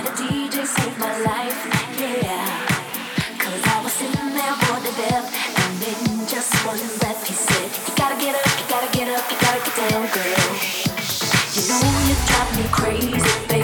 find a DJ, saved my life, yeah. Cause I was sitting there on the bed, and then just one left. He said, You gotta get up, you gotta get up, you gotta get down, girl. You know you drive me crazy, baby.